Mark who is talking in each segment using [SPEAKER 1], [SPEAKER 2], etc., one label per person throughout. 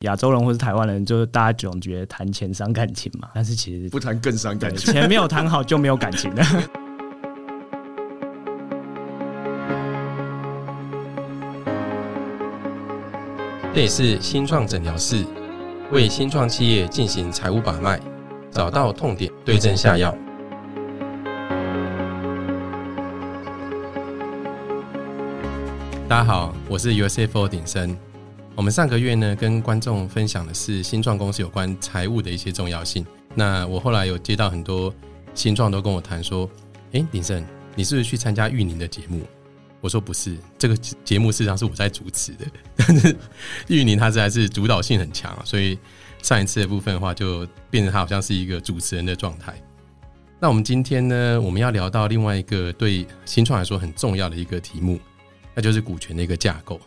[SPEAKER 1] 亚洲人或是台湾人，就是大家总觉得谈钱伤感情嘛，但是其实
[SPEAKER 2] 不谈更伤感情，
[SPEAKER 1] 钱没有谈好就没有感情了。
[SPEAKER 3] 这里是新创诊疗室，为新创企业进行财务把脉，找到痛点，对症下药。大家好，我是 USFO 鼎生。我们上个月呢，跟观众分享的是新创公司有关财务的一些重要性。那我后来有接到很多新创都跟我谈说：“哎，鼎盛，你是不是去参加玉宁的节目？”我说：“不是，这个节目事实上是我在主持的。但是玉宁他实在是主导性很强，所以上一次的部分的话，就变成他好像是一个主持人的状态。那我们今天呢，我们要聊到另外一个对新创来说很重要的一个题目。”那就是股权的一个架构。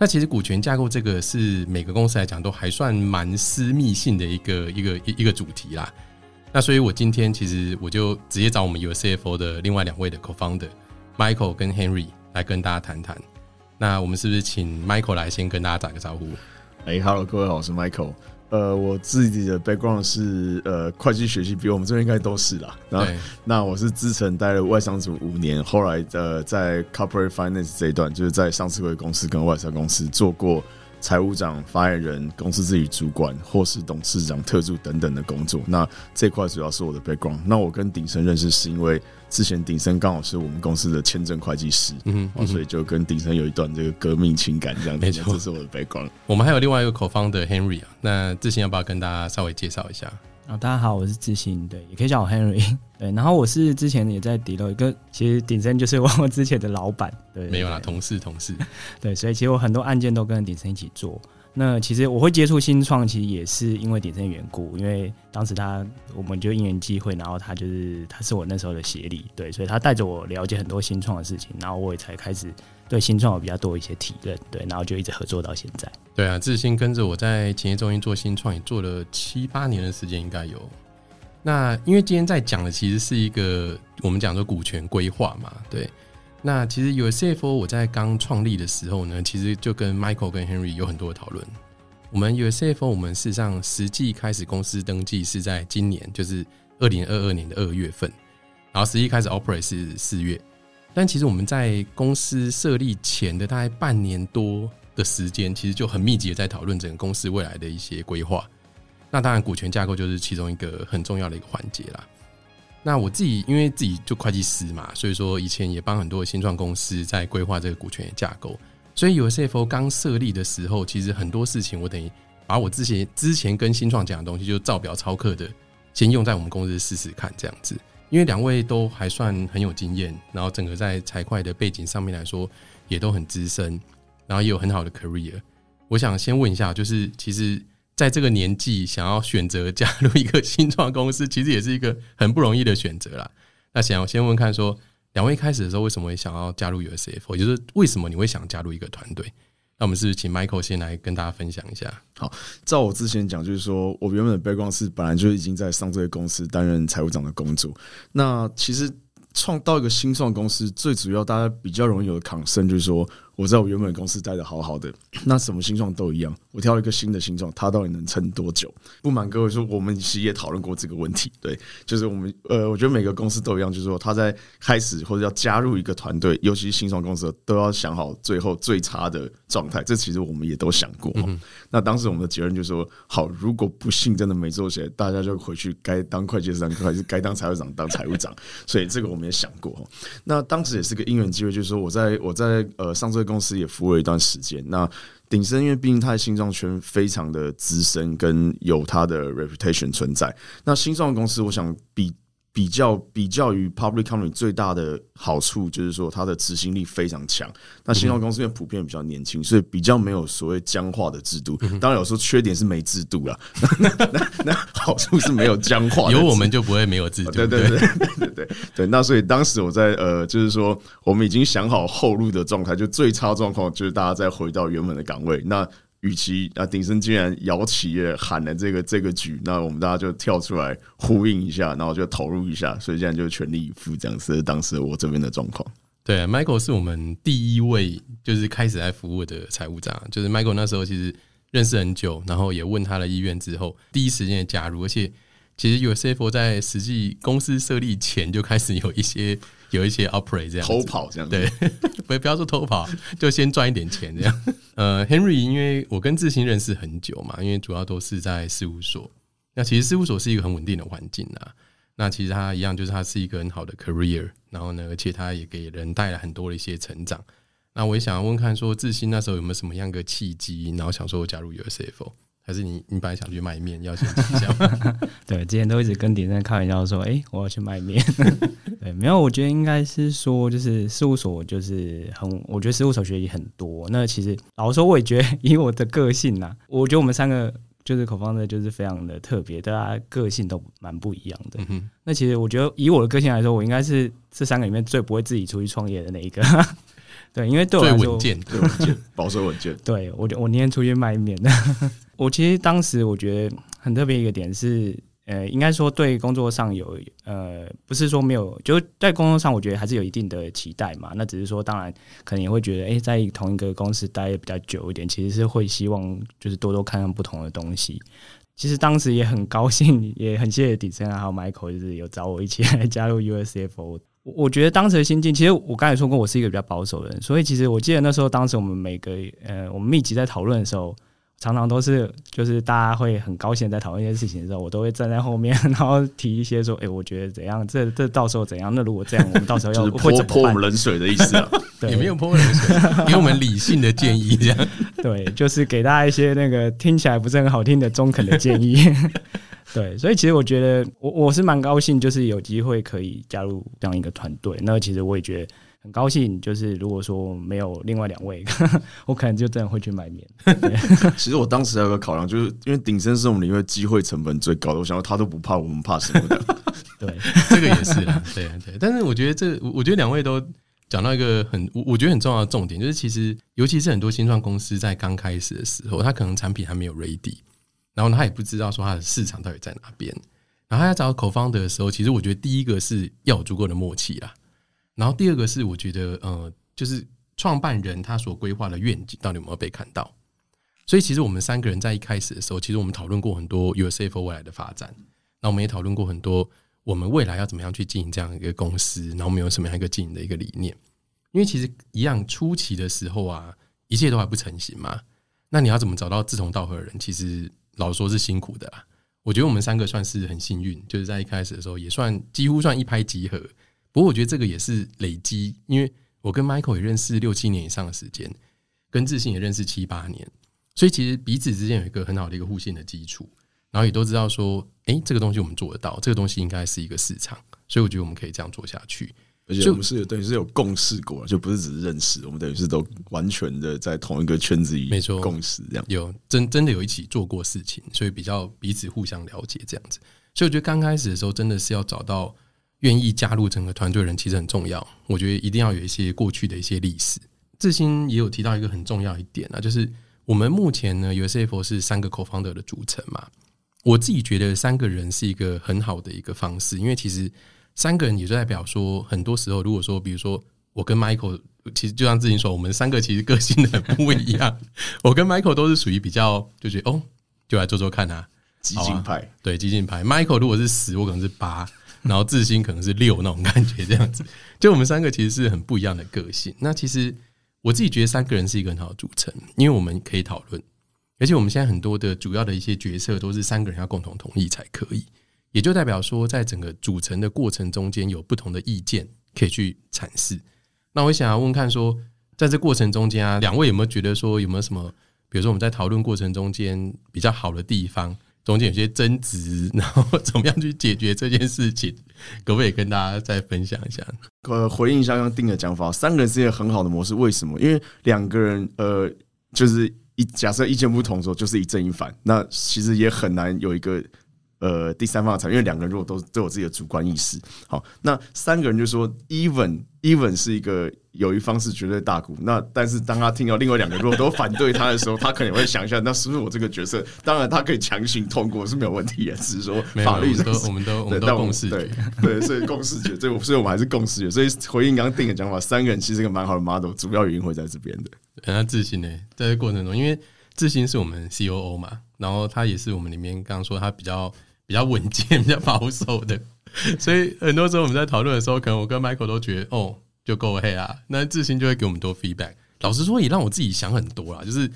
[SPEAKER 3] 那其实股权架构这个是每个公司来讲都还算蛮私密性的一个一个一一个主题啦。那所以我今天其实我就直接找我们 U C F O 的另外两位的 Co-founder Michael 跟 Henry 来跟大家谈谈。那我们是不是请 Michael 来先跟大家打个招呼？
[SPEAKER 2] 哎，Hello，各位好，我是 Michael。呃，我自己的 background 是呃会计学习，比我们这边应该都是啦。那那我是自成待了外商组五年，后来呃在 corporate finance 这一段，就是在上市公司跟外商公司做过。财务长、发言人、公司自己主管或是董事长、特助等等的工作，那这块主要是我的 background。那我跟鼎生认识是因为之前鼎生刚好是我们公司的签证会计师，嗯，所以就跟鼎生有一段这个革命情感这样。没错，这是我的 background。
[SPEAKER 3] 我们还有另外一个口方的 Henry 啊，那之前要不要跟大家稍微介绍一下？
[SPEAKER 1] 啊，大家好，我是志行，对，也可以叫我 Henry，对，然后我是之前也在迪乐，跟其实鼎生就是我之前的老板，对，
[SPEAKER 3] 没有啦，同事同事，
[SPEAKER 1] 对，所以其实我很多案件都跟鼎生一起做。那其实我会接触新创，其实也是因为鼎生缘故，因为当时他我们就因缘机会，然后他就是他是我那时候的协理，对，所以他带着我了解很多新创的事情，然后我也才开始。对新创有比较多一些体认，对，然后就一直合作到现在。
[SPEAKER 3] 对啊，志新跟着我在企业中心做新创，也做了七八年的时间，应该有。那因为今天在讲的其实是一个我们讲说股权规划嘛，对。那其实有 CFO，我在刚创立的时候呢，其实就跟 Michael 跟 Henry 有很多的讨论。我们有 CFO，我们事实上实际开始公司登记是在今年，就是二零二二年的二月份，然后实际开始 operate 是四月。但其实我们在公司设立前的大概半年多的时间，其实就很密集的在讨论整个公司未来的一些规划。那当然，股权架构就是其中一个很重要的一个环节啦。那我自己因为自己就会计师嘛，所以说以前也帮很多新创公司在规划这个股权的架构。所以有 CFO 刚设立的时候，其实很多事情我等于把我之前之前跟新创讲的东西，就照表抄课的，先用在我们公司试试看这样子。因为两位都还算很有经验，然后整个在财会的背景上面来说也都很资深，然后也有很好的 career。我想先问一下，就是其实在这个年纪想要选择加入一个新创公司，其实也是一个很不容易的选择啦。那想要先问看，说两位开始的时候为什么会想要加入 USF？也就是为什么你会想加入一个团队？那我们是请 Michael 先来跟大家分享一下。
[SPEAKER 2] 好，照我之前讲，就是说我原本的背光是本来就已经在上这个公司担任财务长的工作。那其实创到一个新创公司，最主要大家比较容易有的抗生，就是说。我在我原本公司待的好好的，那什么形状都一样。我挑一个新的形状，它到底能撑多久？不瞒各位说，我们其实也讨论过这个问题。对，就是我们呃，我觉得每个公司都一样，就是说他在开始或者要加入一个团队，尤其是新创公司，都要想好最后最差的状态。这其实我们也都想过。嗯那当时我们的结论就是说，好，如果不幸真的没做起来，大家就回去该当会计师当会计师，该当财务长当财务长。所以这个我们也想过。那当时也是个因缘机会，就是说我在我在呃上这个。公司也服务了一段时间。那鼎盛，因为毕竟他的心脏圈非常的资深，跟有他的 reputation 存在。那新创公司，我想比。比较比较于 public company 最大的好处就是说它的执行力非常强。那新创公司因为普遍比较年轻，所以比较没有所谓僵化的制度。当然有时候缺点是没制度了，那那好处是没有僵化。
[SPEAKER 3] 有我们就不会没有制度。
[SPEAKER 2] 对对对对 对对。那所以当时我在呃，就是说我们已经想好后路的状态，就最差状况就是大家再回到原本的岗位。那与其啊，鼎盛竟然摇旗喊了这个这个局，那我们大家就跳出来呼应一下，然后就投入一下，所以现在就全力以赴这样子。当时我这边的状况，
[SPEAKER 3] 对，Michael 是我们第一位就是开始来服务的财务长，就是 Michael 那时候其实认识很久，然后也问他的意愿之后，第一时间加入，而且其实 USF 在实际公司设立前就开始有一些有一些 operate 这样
[SPEAKER 2] 偷跑这样，
[SPEAKER 3] 对，不不要说偷跑，就先赚一点钱这样。呃，Henry，因为我跟志兴认识很久嘛，因为主要都是在事务所，那其实事务所是一个很稳定的环境啊。那其实他一样，就是他是一个很好的 career，然后呢，而且他也给人带来很多的一些成长。那我也想要问看，说志新那时候有没有什么样的契机，然后想说我加入 USF，还是你你本来想去卖面，要先讲一下？
[SPEAKER 1] 对，之前都一直跟鼎生开玩笑说，哎，我要去卖面。对，没有，我觉得应该是说，就是事务所就是很，我觉得事务所学习很多。那其实老实说，我也觉得以我的个性呐，我觉得我们三个就是口方的，就是非常的特别，大家个性都蛮不一样的。那其实我觉得以我的个性来说，我应该是这三个里面最不会自己出去创业的那一个。对，因为对我来
[SPEAKER 3] 说，最稳健，
[SPEAKER 2] 最稳健，保守稳健。
[SPEAKER 1] 对我，我宁愿出去卖面。我其实当时我觉得很特别一个点是，呃，应该说对工作上有，呃，不是说没有，就在工作上，我觉得还是有一定的期待嘛。那只是说，当然可能也会觉得，哎，在同一个公司待比较久一点，其实是会希望就是多多看看不同的东西。其实当时也很高兴，也很谢谢底森还有 Michael，就是有找我一起来加入 USFO。我觉得当时的心境，其实我刚才说过，我是一个比较保守的人，所以其实我记得那时候，当时我们每个呃，我们密集在讨论的时候。常常都是，就是大家会很高兴在讨论一些事情的时候，我都会站在后面，然后提一些说：“哎，我觉得怎样？这这到时候怎样？那如果这样，我们到时候要
[SPEAKER 2] 泼泼我们冷水的意思啊？
[SPEAKER 3] 也没有泼冷水，给我们理性的建议，这样
[SPEAKER 1] 对，就是给大家一些那个听起来不是很好听的中肯的建议。对，所以其实我觉得我我是蛮高兴，就是有机会可以加入这样一个团队。那其实我也觉得。很高兴，就是如果说没有另外两位，我可能就真的会去买面。
[SPEAKER 2] 其实我当时还有个考量，就是因为鼎生是我们里面机会成本最高的，我想到他都不怕，我们怕什么的？
[SPEAKER 1] 对，
[SPEAKER 3] 这个也是啦，对对。但是我觉得这，我觉得两位都讲到一个很，我我觉得很重要的重点，就是其实尤其是很多新创公司在刚开始的时候，他可能产品还没有 ready，然后他也不知道说他的市场到底在哪边，然后他要找口方的时候，其实我觉得第一个是要有足够的默契啦。然后第二个是，我觉得呃，就是创办人他所规划的愿景到底有没有被看到？所以其实我们三个人在一开始的时候，其实我们讨论过很多 USF 未来的发展，那我们也讨论过很多我们未来要怎么样去经营这样一个公司，然后我们有什么样一个经营的一个理念。因为其实一样初期的时候啊，一切都还不成型嘛，那你要怎么找到志同道合的人？其实老实说是辛苦的啦。我觉得我们三个算是很幸运，就是在一开始的时候也算几乎算一拍即合。不过我觉得这个也是累积，因为我跟 Michael 也认识六七年以上的时间，跟志信也认识七八年，所以其实彼此之间有一个很好的一个互信的基础，然后也都知道说，哎，这个东西我们做得到，这个东西应该是一个市场，所以我觉得我们可以这样做下去。
[SPEAKER 2] 而且我们是等于是有共识过，就不是只是认识，我们等于是都完全的在同一个圈子里，
[SPEAKER 3] 没错，
[SPEAKER 2] 共识这样。
[SPEAKER 3] 有真真的有一起做过事情，所以比较彼此互相了解这样子。所以我觉得刚开始的时候，真的是要找到。愿意加入整个团队的人其实很重要，我觉得一定要有一些过去的一些历史。志新也有提到一个很重要一点啊，就是我们目前呢，USF 是三个 co-founder 的组成嘛。我自己觉得三个人是一个很好的一个方式，因为其实三个人也就代表说，很多时候如果说，比如说我跟 Michael，其实就像志新说，我们三个其实个性的很不一样。我跟 Michael 都是属于比较就觉得哦，就来做做看啊，
[SPEAKER 2] 激进派，
[SPEAKER 3] 对激进派。Michael 如果是十，我可能是八。然后自信可能是六那种感觉，这样子，就我们三个其实是很不一样的个性。那其实我自己觉得三个人是一个很好的组成，因为我们可以讨论，而且我们现在很多的主要的一些决策都是三个人要共同同意才可以，也就代表说，在整个组成的过程中间有不同的意见可以去阐释。那我想要问看说，在这过程中间啊，两位有没有觉得说有没有什么，比如说我们在讨论过程中间比较好的地方？中间有些争执，然后怎么样去解决这件事情？可不可以跟大家再分享一下？
[SPEAKER 2] 呃，回应一下刚刚定的讲法，三个人是一个很好的模式。为什么？因为两个人，呃，就是一假设意见不同的时候，就是一正一反。那其实也很难有一个呃第三方的场，因为两个人如果都都有自己的主观意识，好，那三个人就说 even even 是一个。有一方是绝对大股，那但是当他听到另外两个如果都反对他的时候，他可能会想一下，那是不是我这个角色？当然，他可以强行通过是没有问题的，只是说 法律
[SPEAKER 3] 都我们都我们都共识
[SPEAKER 2] 对对，所以共识决，所以所以我们还是共识决。所以回应刚刚定的讲法，三个人其实一个蛮好的 model，主要原因会在这边的。
[SPEAKER 3] 很自信呢，在这过程中，因为志新是我们 C O O 嘛，然后他也是我们里面刚刚说他比较比较稳健、比较保守的，所以很多时候我们在讨论的时候，可能我跟 Michael 都觉得哦就够黑啊，那志新就会给我们多 feedback。老实说，也让我自己想很多啦，就是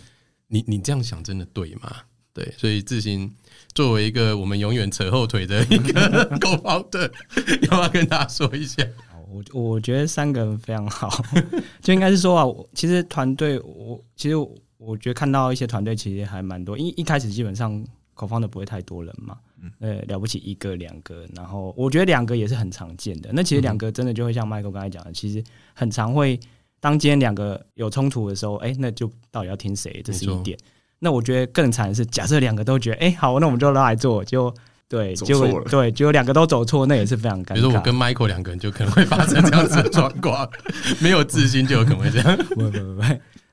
[SPEAKER 3] 你你这样想真的对吗？对，所以志新作为一个我们永远扯后腿的一个狗方的，要不要跟大家说一下？
[SPEAKER 1] 我我觉得三个人非常好，就应该是说啊，其实团队我其实我觉得看到一些团队其实还蛮多，因一开始基本上口方的不会太多人嘛，呃，了不起一个两个，然后我觉得两个也是很常见的。那其实两个真的就会像 Michael 刚才讲的，其实很常会当今天两个有冲突的时候，哎，那就到底要听谁？这是一点。那我觉得更惨的是，假设两个都觉得，哎，好，那我们就来做，就对，就对，结果两个都走错，那也是非常尴尬。
[SPEAKER 3] 比如说我跟 Michael 两个人就可能会发生这样子的状况，没有自信就有可能会这样。
[SPEAKER 1] 不不不不。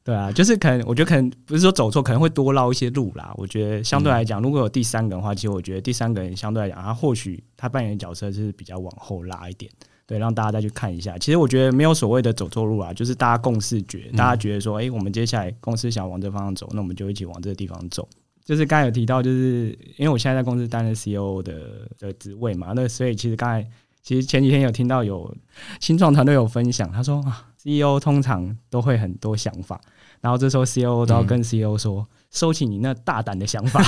[SPEAKER 1] 对啊，就是可能，我觉得可能不是说走错，可能会多绕一些路啦。我觉得相对来讲，如果有第三个的话，其实我觉得第三个人相对来讲，他或许他扮演的角色是比较往后拉一点，对，让大家再去看一下。其实我觉得没有所谓的走错路啊，就是大家共视觉，大家觉得说，哎，我们接下来公司想往这方向走，那我们就一起往这个地方走。就是刚才有提到，就是因为我现在在公司担任 CEO 的的职位嘛，那所以其实刚才其实前几天有听到有新创团队有分享，他说啊，CEO 通常都会很多想法。然后这时候 C O 都要跟 C O 说，收起你那大胆的想法。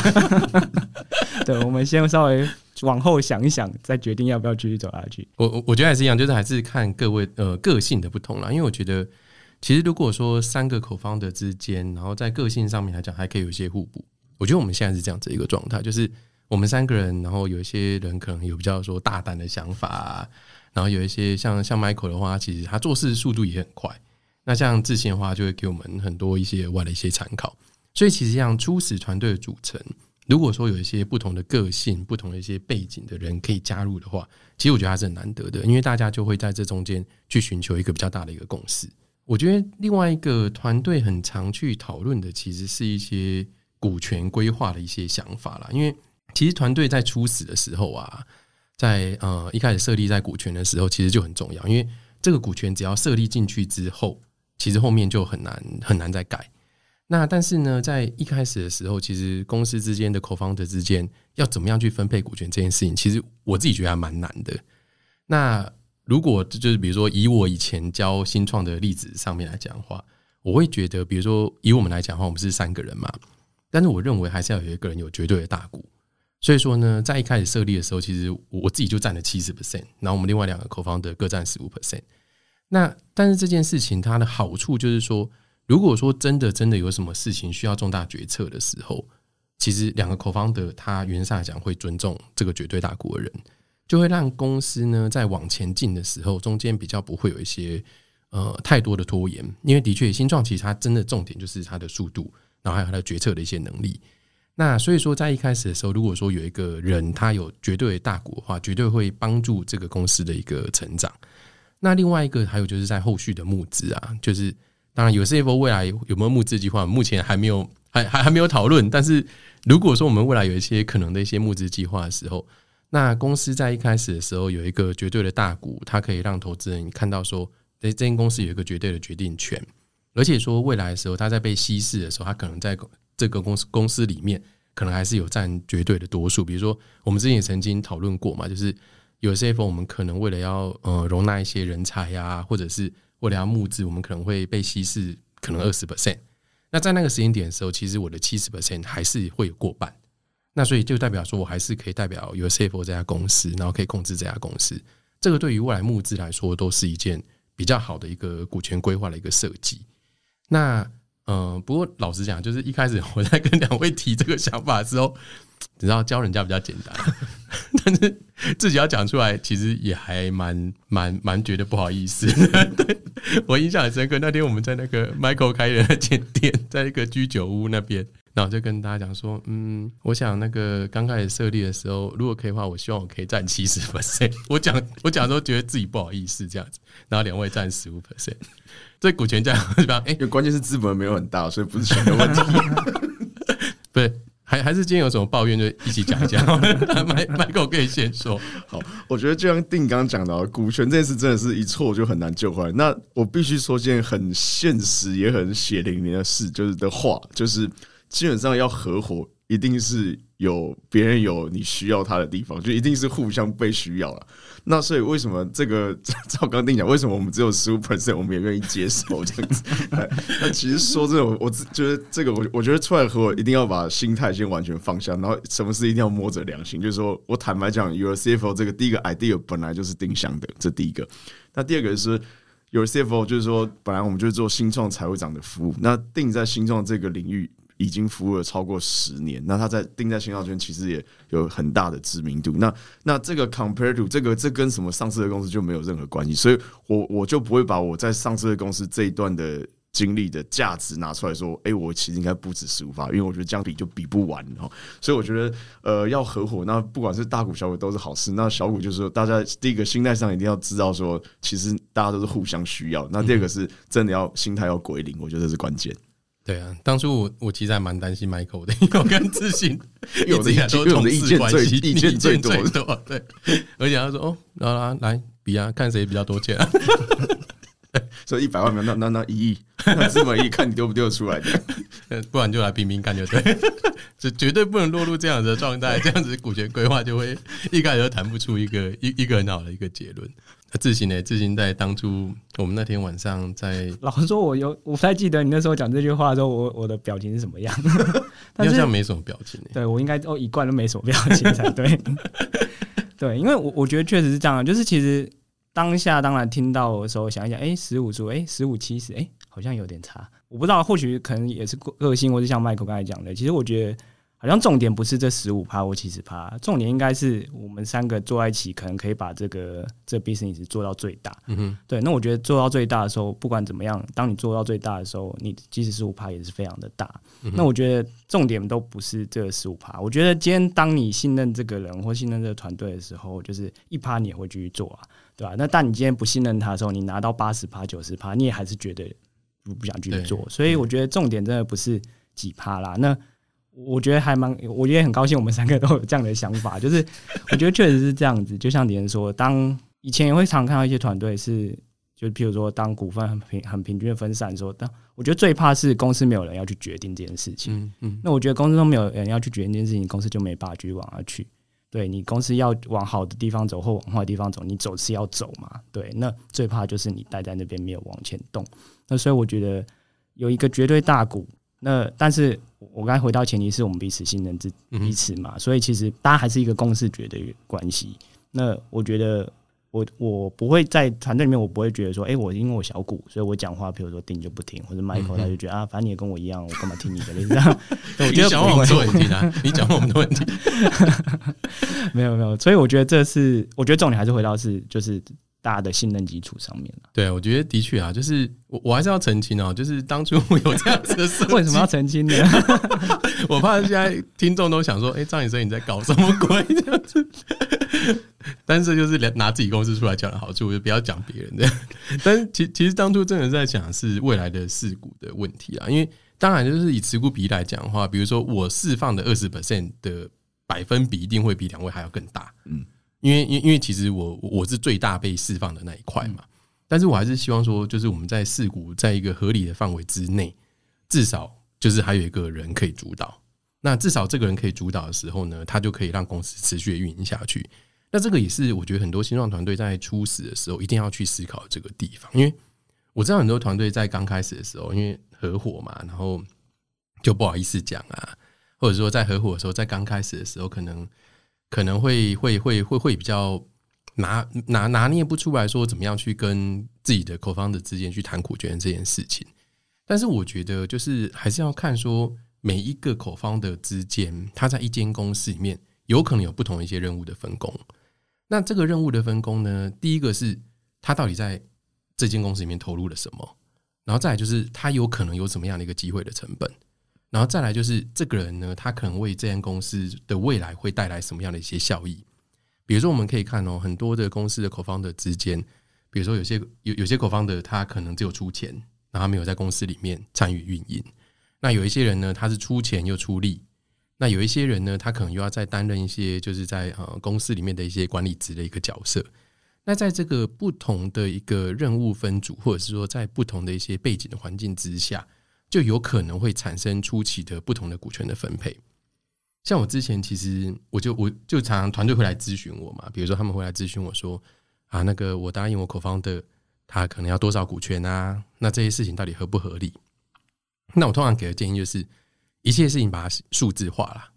[SPEAKER 1] 对，我们先稍微往后想一想，再决定要不要继续走下去。
[SPEAKER 3] 我我我觉得还是一样，就是还是看各位呃个性的不同啦。因为我觉得，其实如果说三个口方的之间，然后在个性上面来讲，还可以有一些互补。我觉得我们现在是这样子一个状态，就是我们三个人，然后有一些人可能有比较说大胆的想法，然后有一些像像 Michael 的话，其实他做事速度也很快。那像自信的话，就会给我们很多一些外的一些参考。所以其实像初始团队的组成，如果说有一些不同的个性、不同的一些背景的人可以加入的话，其实我觉得还是很难得的，因为大家就会在这中间去寻求一个比较大的一个共识。我觉得另外一个团队很常去讨论的，其实是一些股权规划的一些想法啦。因为其实团队在初始的时候啊，在呃一开始设立在股权的时候，其实就很重要，因为这个股权只要设立进去之后。其实后面就很难很难再改。那但是呢，在一开始的时候，其实公司之间的口方的之间要怎么样去分配股权这件事情，其实我自己觉得还蛮难的。那如果就是比如说以我以前教新创的例子上面来讲的话，我会觉得，比如说以我们来讲的话，我们是三个人嘛，但是我认为还是要有一个人有绝对的大股。所以说呢，在一开始设立的时候，其实我自己就占了七十 percent，然后我们另外两个口方的各占十五 percent。那但是这件事情它的好处就是说，如果说真的真的有什么事情需要重大决策的时候，其实两个口方的他原上讲会尊重这个绝对大国人，就会让公司呢在往前进的时候，中间比较不会有一些呃太多的拖延，因为的确新创其实它真的重点就是它的速度，然后还有它的决策的一些能力。那所以说在一开始的时候，如果说有一个人他有绝对大股的话，绝对会帮助这个公司的一个成长。那另外一个还有就是在后续的募资啊，就是当然有 CFO 未来有没有募资计划，目前还没有，还还还没有讨论。但是如果说我们未来有一些可能的一些募资计划的时候，那公司在一开始的时候有一个绝对的大股，它可以让投资人看到说，这这间公司有一个绝对的决定权，而且说未来的时候，它在被稀释的时候，它可能在这个公司公司里面可能还是有占绝对的多数。比如说我们之前也曾经讨论过嘛，就是。有些时候，我们可能为了要呃容纳一些人才呀，或者是为了要募资，我们可能会被稀释，可能二十 percent。那在那个时间点的时候，其实我的七十 percent 还是会有过半。那所以就代表说我还是可以代表有 C F 这家公司，然后可以控制这家公司。这个对于未来募资来说，都是一件比较好的一个股权规划的一个设计。那嗯，不过老实讲，就是一开始我在跟两位提这个想法的时候。你知道教人家比较简单，但是自己要讲出来，其实也还蛮蛮蛮觉得不好意思。对我印象很深刻，那天我们在那个 Michael 开的那间店，在一个居酒屋那边，然后就跟大家讲说，嗯，我想那个刚开始设立的时候，如果可以的话，我希望我可以占七十 percent。我讲我讲都觉得自己不好意思这样子，然后两位占十五 percent，这股权这样对吧？哎，
[SPEAKER 2] 因为关键是资本没有很大，所以不是钱的问题，
[SPEAKER 3] 不是。还还是今天有什么抱怨就一起讲一讲，麦麦克可以先说。
[SPEAKER 2] 好，我觉得就像定刚刚讲的，股权这件事真的是一错就很难救回来。那我必须说件很现实也很血淋淋的事，就是的话，就是基本上要合伙，一定是有别人有你需要他的地方，就一定是互相被需要了。那所以为什么这个 照刚定讲，为什么我们只有十五 percent，我们也愿意接受这样子？那其实说这种，我觉得这个我我觉得出来和我一定要把心态先完全放下，然后什么事一定要摸着良心，就是说我坦白讲，，Your CFO 这个第一个 idea 本来就是定向的，这第一个。那第二个是 Your CFO，就是说本来我们就是做新创财务长的服务，那定在新创这个领域。已经服务了超过十年，那他在定在新创圈其实也有很大的知名度。那那这个 compare to 这个这跟什么上市的公司就没有任何关系，所以我我就不会把我在上市的公司这一段的经历的价值拿出来说，哎，我其实应该不止十五发，因为我觉得这样比就比不完哦。所以我觉得呃要合伙，那不管是大股小股都是好事。那小股就是说，大家第一个心态上一定要知道说，其实大家都是互相需要。那第二个是真的要心态要归零，我觉得这是关键。
[SPEAKER 3] 对啊，当初我我其实还蛮担心 Michael 的，因为我跟自信
[SPEAKER 2] 有的都有的意见最意见最多，
[SPEAKER 3] 对，而且他说哦，来来比啊，看谁比较多钱，
[SPEAKER 2] 所以一百万没有，那那那一亿，那这么一亿，看你丢不丢得出来的，
[SPEAKER 3] 不然就来拼拼看就对，这绝对不能落入这样子的状态，这样子股权规划就会一开始就谈不出一个一一个很好的一个结论。那自行呢？自行在当初我们那天晚上在，
[SPEAKER 1] 老实说，我有我不太记得你那时候讲这句话的时候，我我的表情是什么样。
[SPEAKER 3] 好像没什么表情。
[SPEAKER 1] 对我应该都一贯都没什么表情才对。对，因为我我觉得确实是这样，就是其实当下当然听到的时候想一想，哎，十五数，哎，十五七十，哎，好像有点差。我不知道，或许可能也是个性，或是像麦克刚才讲的，其实我觉得。好像重点不是这十五趴或七十趴，重点应该是我们三个坐在一起，可能可以把这个这 business 做到最大。嗯哼，对。那我觉得做到最大的时候，不管怎么样，当你做到最大的时候，你即使十五趴也是非常的大。那我觉得重点都不是这十五趴。我觉得今天当你信任这个人或信任这个团队的时候，就是一趴你也会继续做啊，对吧？那但你今天不信任他的时候，你拿到八十趴、九十趴，你也还是觉得不不想去做。所以我觉得重点真的不是几趴啦。那我觉得还蛮，我也很高兴，我们三个都有这样的想法。就是我觉得确实是这样子，就像别人说，当以前也会常看到一些团队是，就譬如说，当股份很平很平均的分散的时候，但我觉得最怕是公司没有人要去决定这件事情。嗯嗯。那我觉得公司都没有人要去决定这件事情，公司就没办法继续往下去。对你公司要往好的地方走或往坏的地方走，你走是要走嘛？对，那最怕就是你待在那边没有往前动。那所以我觉得有一个绝对大股。那但是我刚才回到前提是我们彼此信任之彼此嘛，所以其实大家还是一个共识觉的关系。那我觉得我我不会在团队里面，我不会觉得说，哎，我因为我小股，所以我讲话，比如说听就不听，或者 Michael 他就觉得啊，反正你也跟我一样，我干嘛听你的？这样，
[SPEAKER 3] 我觉得讲我们的问题啊，你讲我们的问题，
[SPEAKER 1] 没有没有，所以我觉得这是，我觉得重点还是回到是就是。大家的信任基础上面了，
[SPEAKER 3] 对，我觉得的确啊，就是我我还是要澄清哦，就是当初我有这样子的事，
[SPEAKER 1] 为什么要澄清呢？
[SPEAKER 3] 我怕现在听众都想说，哎，张医生你在搞什么鬼这样子？但是就是拿自己公司出来讲的好处，就不要讲别人的。但其其实当初真的在讲是未来的事故的问题啊，因为当然就是以持股比例来讲的话，比如说我释放的二十 percent 的百分比一定会比两位还要更大，嗯。因为，因因为其实我我是最大被释放的那一块嘛，但是我还是希望说，就是我们在事故在一个合理的范围之内，至少就是还有一个人可以主导。那至少这个人可以主导的时候呢，他就可以让公司持续的运营下去。那这个也是我觉得很多新创团队在初始的时候一定要去思考这个地方，因为我知道很多团队在刚开始的时候，因为合伙嘛，然后就不好意思讲啊，或者说在合伙的时候，在刚开始的时候可能。可能会会会会会比较拿拿拿捏不出来说怎么样去跟自己的口方的之间去谈股权这件事情，但是我觉得就是还是要看说每一个口方的之间，他在一间公司里面有可能有不同一些任务的分工。那这个任务的分工呢，第一个是他到底在这间公司里面投入了什么，然后再来就是他有可能有什么样的一个机会的成本。然后再来就是这个人呢，他可能为这间公司的未来会带来什么样的一些效益？比如说，我们可以看哦，很多的公司的口方的之间，比如说有些有有些口方的他可能只有出钱，然后没有在公司里面参与运营。那有一些人呢，他是出钱又出力。那有一些人呢，他可能又要再担任一些就是在呃公司里面的一些管理职的一个角色。那在这个不同的一个任务分组，或者是说在不同的一些背景的环境之下。就有可能会产生初期的不同的股权的分配。像我之前其实我就我就常常团队会来咨询我嘛，比如说他们会来咨询我说啊，那个我答应我口方的他可能要多少股权啊？那这些事情到底合不合理？那我通常给的建议就是，一切事情把它数字化了。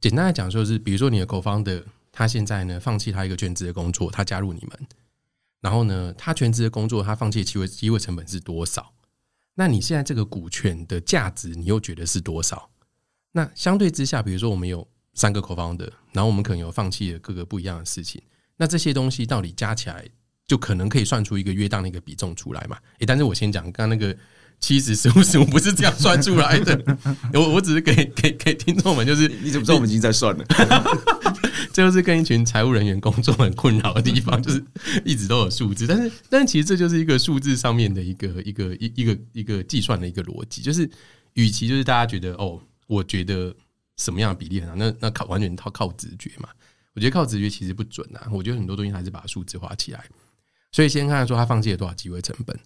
[SPEAKER 3] 简单来讲，说是比如说你的口方的他现在呢放弃他一个全职的工作，他加入你们，然后呢他全职的工作他放弃机会机会成本是多少？那你现在这个股权的价值你又觉得是多少？那相对之下，比如说我们有三个口方的，然后我们可能有放弃了各个不一样的事情，那这些东西到底加起来，就可能可以算出一个约当的一个比重出来嘛？诶，但是我先讲，刚那个七十十五十五不是这样算出来的，我我只是给给给听众们，就是
[SPEAKER 2] 你怎么知道我们已经在算了？
[SPEAKER 3] 这 就是跟一群财务人员工作很困扰的地方，就是一直都有数字，但是但是其实这就是一个数字上面的一个一个一一个一个计算的一个逻辑，就是与其就是大家觉得哦。我觉得什么样的比例很好？那那靠完全靠靠直觉嘛？我觉得靠直觉其实不准啊。我觉得很多东西还是把它数字化起来。所以先看说他放弃了多少机会成本，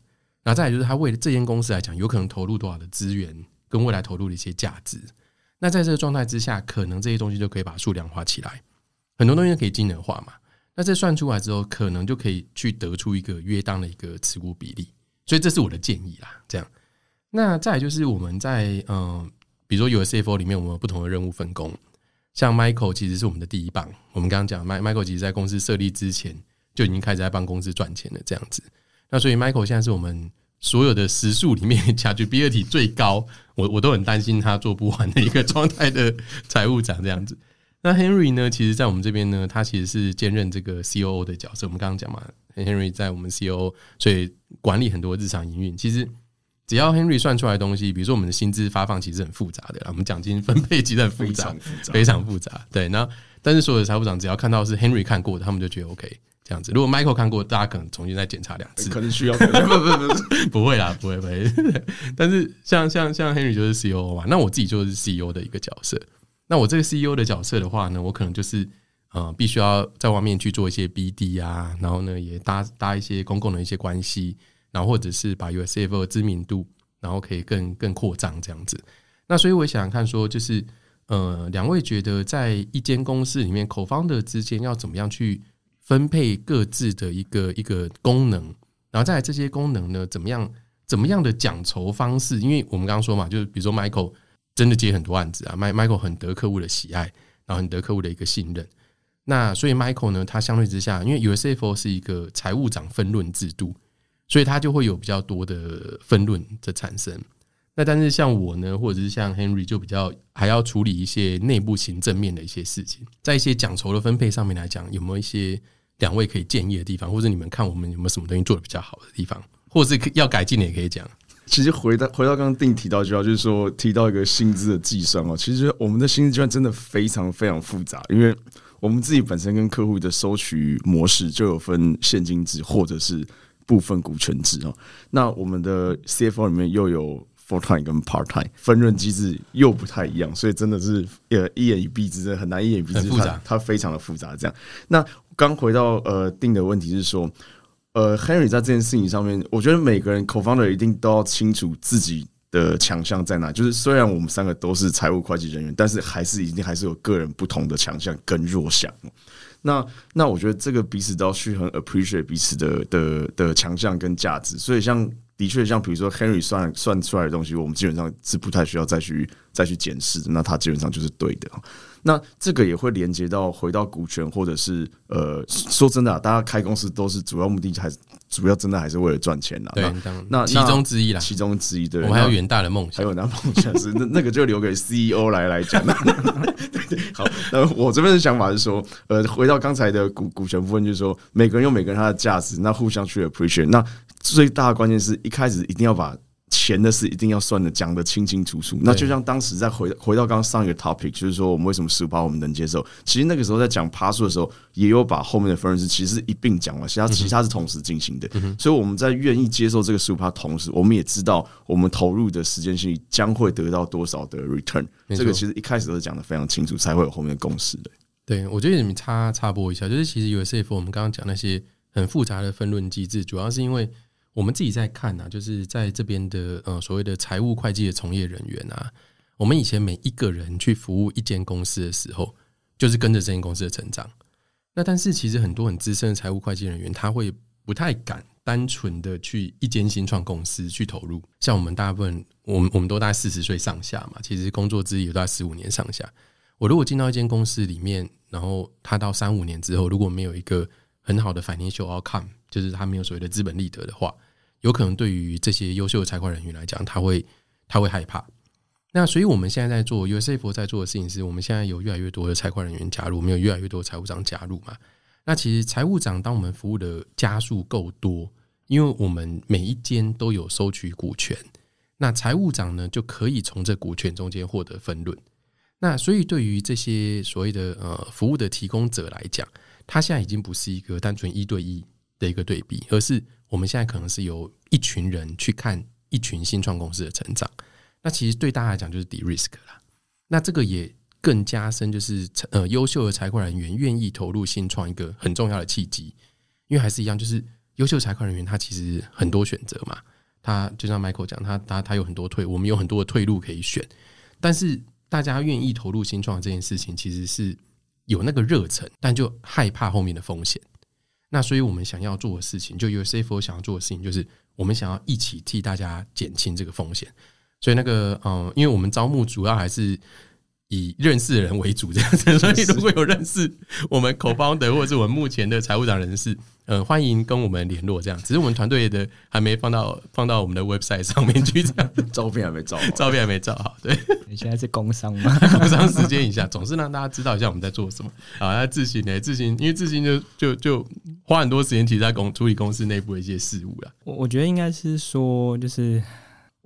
[SPEAKER 3] 然后再来就是他为了这间公司来讲，有可能投入多少的资源，跟未来投入的一些价值。那在这个状态之下，可能这些东西就可以把数量化起来，很多东西可以金额化嘛。那这算出来之后，可能就可以去得出一个约当的一个持股比例。所以这是我的建议啦。这样，那再就是我们在嗯。比如说，有的 CFO 里面，我们有不同的任务分工。像 Michael 其实是我们的第一棒。我们刚刚讲，Michael 其实在公司设立之前就已经开始在帮公司赚钱了。这样子，那所以 Michael 现在是我们所有的时数里面卡举比尔体最高，我我都很担心他做不完的一个 状态的财务长这样子。那 Henry 呢？其实，在我们这边呢，他其实是兼任这个 COO 的角色。我们刚刚讲嘛，Henry 在我们 COO，所以管理很多日常营运。其实。只要 Henry 算出来的东西，比如说我们的薪资发放其实很复杂的，我们奖金分配其实很复杂，非常复杂。对，那但是所有的财务长只要看到是 Henry 看过的，他们就觉得 OK 这样子。如果 Michael 看过，大家可能重新再检查两次，
[SPEAKER 2] 可能需要。不不不
[SPEAKER 3] 不会啦，不会不会。但是像像像 Henry 就是 CEO 嘛，那我自己就是 CEO 的一个角色。那我这个 CEO 的角色的话呢，我可能就是呃，必须要在外面去做一些 BD 啊，然后呢也搭搭一些公共的一些关系。然后或者是把 USFO 的知名度，然后可以更更扩张这样子。那所以我想看说，就是呃，两位觉得在一间公司里面，口方的之间要怎么样去分配各自的一个一个功能，然后再这些功能呢，怎么样怎么样的奖酬方式？因为我们刚刚说嘛，就是比如说 Michael 真的接很多案子啊，Michael 很得客户的喜爱，然后很得客户的一个信任。那所以 Michael 呢，他相对之下，因为 USFO 是一个财务长分论制度。所以他就会有比较多的分论的产生。那但是像我呢，或者是像 Henry，就比较还要处理一些内部行政面的一些事情。在一些奖酬的分配上面来讲，有没有一些两位可以建议的地方，或者你们看我们有没有什么东西做的比较好的地方，或者是要改进的也可以讲。
[SPEAKER 2] 其实回到回到刚刚定提到就要，就是说提到一个薪资的计算哦，其实我们的薪资计算真的非常非常复杂，因为我们自己本身跟客户的收取模式就有分现金制或者是。部分股权制哦，那我们的 CFO 里面又有 full time 跟 part time 分润机制又不太一样，所以真的是呃一言以蔽之，很难一言以蔽之，它它非常的复杂。这样，那刚回到呃定的问题是说，呃 Henry 在这件事情上面，我觉得每个人 co-founder 一定都要清楚自己的强项在哪。就是虽然我们三个都是财务会计人员，但是还是一定还是有个人不同的强项跟弱项。那那我觉得这个彼此都要去很 appreciate 彼此的的的强项跟价值，所以像的确像比如说 Henry 算算出来的东西，我们基本上是不太需要再去再去检视的，那它基本上就是对的。那这个也会连接到回到股权，或者是呃，说真的，大家开公司都是主要目的还是主要真的还是为了赚钱呐？
[SPEAKER 3] 对，那其中之一啦，
[SPEAKER 2] 其中之一对。
[SPEAKER 3] 我们还有远大的梦想，
[SPEAKER 2] 还有那梦想是那那个就留给 CEO 来来讲。对对，好，那我这边的想法是说，呃，回到刚才的股股权部分，就是说每个人有每个人他的价值，那互相去 appreciate。那最大的关键是一开始一定要把。钱的事一定要算的讲的清清楚楚。那就像当时在回回到刚刚上一个 topic，就是说我们为什么十五趴我们能接受？其实那个时候在讲趴数的时候，也有把后面的分润是其实一并讲了，其他其他是同时进行的。所以我们在愿意接受这个十五趴同时，我们也知道我们投入的时间性将会得到多少的 return。这个其实一开始都是讲的非常清楚，才会有后面的共识的。
[SPEAKER 3] 对，我觉得你们插插播一下，就是其实 USF 我们刚刚讲那些很复杂的分论机制，主要是因为。我们自己在看啊，就是在这边的呃所谓的财务会计的从业人员啊，我们以前每一个人去服务一间公司的时候，就是跟着这间公司的成长。那但是其实很多很资深的财务会计人员，他会不太敢单纯的去一间新创公司去投入。像我们大部分，我们我们都大概四十岁上下嘛，其实工作资历也都在十五年上下。我如果进到一间公司里面，然后他到三五年之后，如果没有一个很好的 financial come 就是他没有所谓的资本利得的话，有可能对于这些优秀的财会人员来讲，他会他会害怕。那所以我们现在在做 USF 在做的事情是，我们现在有越来越多的财会人员加入，我们有越来越多的财务长加入嘛。那其实财务长当我们服务的家数够多，因为我们每一间都有收取股权，那财务长呢就可以从这股权中间获得分润。那所以对于这些所谓的呃服务的提供者来讲，它现在已经不是一个单纯一对一的一个对比，而是我们现在可能是由一群人去看一群新创公司的成长。那其实对大家来讲就是 de risk 啦。那这个也更加深，就是呃优秀的财会人员愿意投入新创一个很重要的契机。因为还是一样，就是优秀财会人员他其实很多选择嘛。他就像 Michael 讲，他他他有很多退，我们有很多的退路可以选。但是大家愿意投入新创这件事情，其实是有那个热忱，但就害怕后面的风险。那所以我们想要做的事情，就 USFO 想要做的事情，就是我们想要一起替大家减轻这个风险。所以那个，嗯，因为我们招募主要还是以认识的人为主，这样子。所以如果有认识我们口方的，或者是我们目前的财务长人士，嗯，欢迎跟我们联络。这样，只是我们团队的还没放到放到我们的 website 上面去，这样
[SPEAKER 2] 照片还没照，
[SPEAKER 3] 照片还没照好。对，
[SPEAKER 1] 你现在是工商吗？
[SPEAKER 3] 工商时间一下，总是让大家知道一下我们在做什么。好，那自行呢？自行，因为自行就就就花很多时间，其实在公处理公司内部的一些事务了。
[SPEAKER 1] 我我觉得应该是说，就是。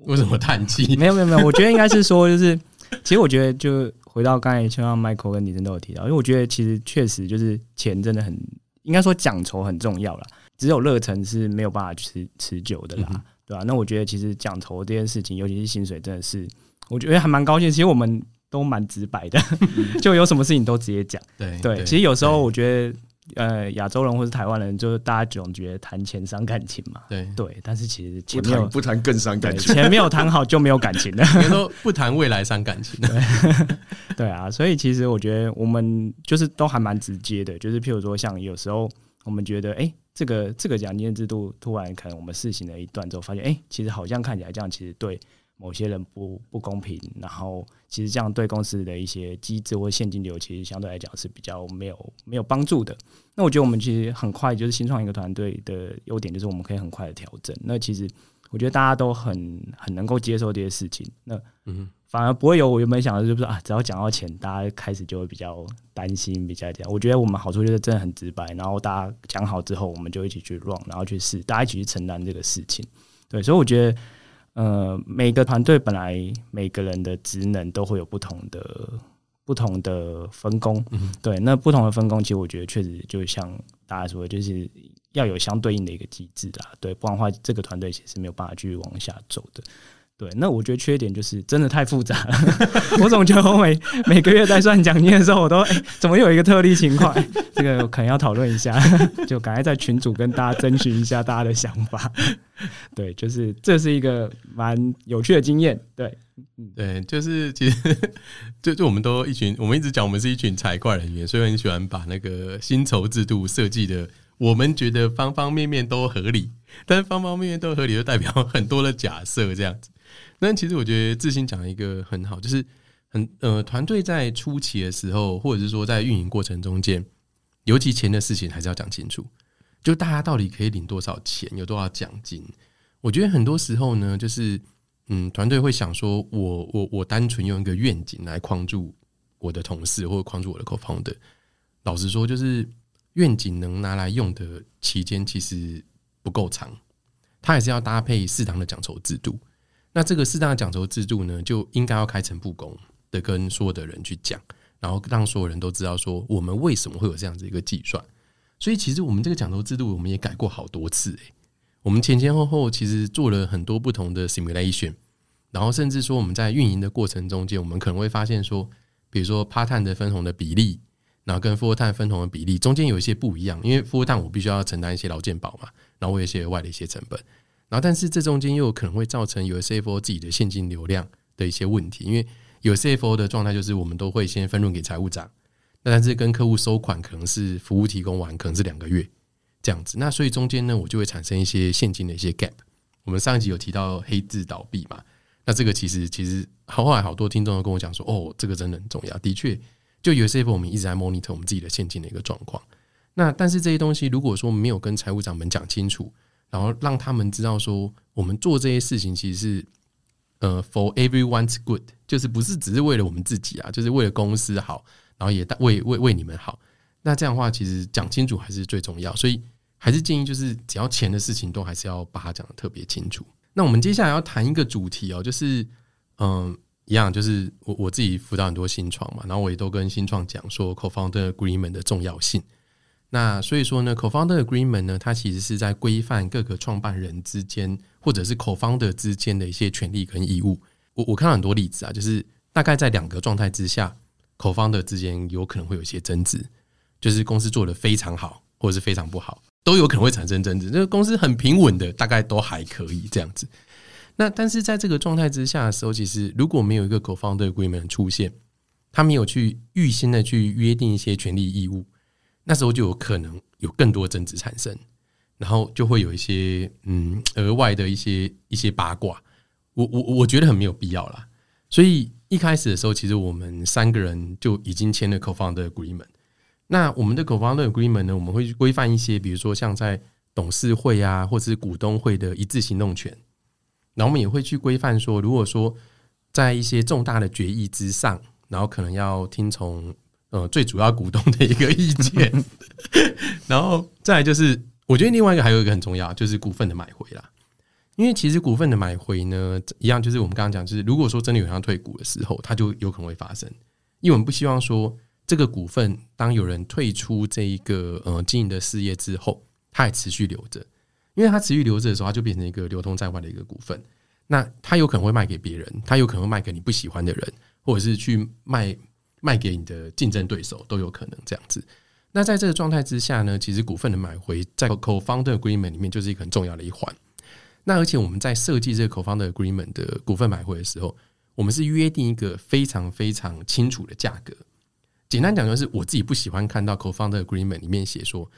[SPEAKER 3] 为什么叹气？
[SPEAKER 1] 没有没有没有，我觉得应该是说，就是其实我觉得，就回到刚才，像 Michael 跟李真都有提到，因为我觉得其实确实就是钱真的很，应该说讲酬很重要啦，只有热忱是没有办法持持久的啦，对吧？那我觉得其实讲酬这件事情，尤其是薪水，真的是我觉得还蛮高兴。其实我们都蛮直白的，就有什么事情都直接讲。
[SPEAKER 3] 对
[SPEAKER 1] 对，其实有时候我觉得。呃，亚洲人或是台湾人，就是大家总觉得谈钱伤感情嘛。
[SPEAKER 3] 对
[SPEAKER 1] 对，但是其实
[SPEAKER 2] 不谈不谈更伤感情，
[SPEAKER 1] 钱没有谈好就没有感情了。
[SPEAKER 3] 别说不谈未来伤感情。
[SPEAKER 1] 对 对啊，所以其实我觉得我们就是都还蛮直接的，就是譬如说，像有时候我们觉得，哎，这个这个奖金制度突然可能我们试行了一段之后，发现，哎，其实好像看起来这样，其实对。某些人不不公平，然后其实这样对公司的一些机制或现金流，其实相对来讲是比较没有没有帮助的。那我觉得我们其实很快就是新创一个团队的优点，就是我们可以很快的调整。那其实我觉得大家都很很能够接受这些事情。那嗯，反而不会有我原本想的就是啊，只要讲到钱，大家开始就会比较担心，比较这样。我觉得我们好处就是真的很直白，然后大家讲好之后，我们就一起去 run，然后去试，大家一起去承担这个事情。对，所以我觉得。呃，每个团队本来每个人的职能都会有不同的不同的分工，对，那不同的分工，其实我觉得确实就像大家说，就是要有相对应的一个机制啦，对，不然的话，这个团队其实没有办法继续往下走的。对，那我觉得缺点就是真的太复杂了。我总觉得我每每个月在算奖金的时候，我都哎，怎么有一个特例情况？这个可能要讨论一下，就赶快在群组跟大家征询一下大家的想法。对，就是这是一个蛮有趣的经验。对，
[SPEAKER 3] 对，就是其实就就我们都一群，我们一直讲我们是一群财会人员，所以很喜欢把那个薪酬制度设计的，我们觉得方方面面都合理，但是方方面面都合理，就代表很多的假设这样子。那其实我觉得志兴讲一个很好，就是很呃团队在初期的时候，或者是说在运营过程中间，尤其钱的事情还是要讲清楚。就大家到底可以领多少钱，有多少奖金？我觉得很多时候呢，就是嗯，团队会想说，我我我单纯用一个愿景来框住我的同事，或者框住我的 co-founder。老实说，就是愿景能拿来用的期间其实不够长，它还是要搭配适当的奖酬制度。那这个适当的奖酬制度呢，就应该要开诚布公的跟所有的人去讲，然后让所有人都知道说我们为什么会有这样子一个计算。所以其实我们这个奖酬制度我们也改过好多次诶，我们前前后后其实做了很多不同的 simulation，然后甚至说我们在运营的过程中间，我们可能会发现说，比如说趴碳的分红的比例，然后跟负碳分红的比例中间有一些不一样，因为负碳我必须要承担一些劳健保嘛，然后我有一些额外的一些成本。然后但是这中间又有可能会造成有 CFO 自己的现金流量的一些问题，因为有 CFO 的状态就是我们都会先分润给财务长，那但是跟客户收款可能是服务提供完可能是两个月这样子，那所以中间呢我就会产生一些现金的一些 gap。我们上一集有提到黑字倒闭嘛？那这个其实其实后来好多听众都跟我讲说，哦，这个真的很重要。的确，就有些 f 我们一直在 monitor 我们自己的现金的一个状况。那但是这些东西如果说没有跟财务长们讲清楚，然后让他们知道说，我们做这些事情其实是呃 for everyone's good，就是不是只是为了我们自己啊，就是为了公司好，然后也为为为你们好。那这样的话，其实讲清楚还是最重要。所以还是建议，就是只要钱的事情，都还是要把它讲的特别清楚。那我们接下来要谈一个主题哦，就是嗯，一样，就是我我自己辅导很多新创嘛，然后我也都跟新创讲说，co-founder agreement 的重要性。那所以说呢，co-founder agreement 呢，它其实是在规范各个创办人之间，或者是 co-founder 之间的一些权利跟义务。我我看到很多例子啊，就是大概在两个状态之下，co-founder 之间有可能会有一些争执，就是公司做的非常好，或者是非常不好。都有可能会产生争执。这个公司很平稳的，大概都还可以这样子。那但是在这个状态之下的时候，其实如果没有一个 co-founder agreement 出现，他没有去预先的去约定一些权利义务，那时候就有可能有更多争执产生，然后就会有一些嗯额外的一些一些八卦。我我我觉得很没有必要啦。所以一开始的时候，其实我们三个人就已经签了 co-founder agreement。那我们的 co-founder agreement 呢？我们会去规范一些，比如说像在董事会啊，或者是股东会的一致行动权。然后我们也会去规范说，如果说在一些重大的决议之上，然后可能要听从呃最主要股东的一个意见。然后再就是，我觉得另外一个还有一个很重要，就是股份的买回啦。因为其实股份的买回呢，一样就是我们刚刚讲，就是如果说真的有人要退股的时候，它就有可能会发生。因为我们不希望说。这个股份，当有人退出这一个呃经营的事业之后，它还持续留着，因为它持续留着的时候，它就变成一个流通在外的一个股份。那它有可能会卖给别人，它有可能会卖给你不喜欢的人，或者是去卖卖给你的竞争对手，都有可能这样子。那在这个状态之下呢，其实股份的买回在 co-founder agreement 里面就是一个很重要的一环。那而且我们在设计这个 co-founder agreement 的股份买回的时候，我们是约定一个非常非常清楚的价格。简单讲，就是我自己不喜欢看到 co-founder agreement 里面写说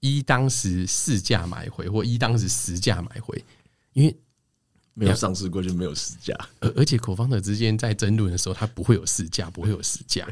[SPEAKER 3] 一当时市价买回，或一当时实价买回，因为
[SPEAKER 2] 没有上市过就没有市价，
[SPEAKER 3] 而而且 co-founder 之间在争论的时候，它不会有市价，不会有市价。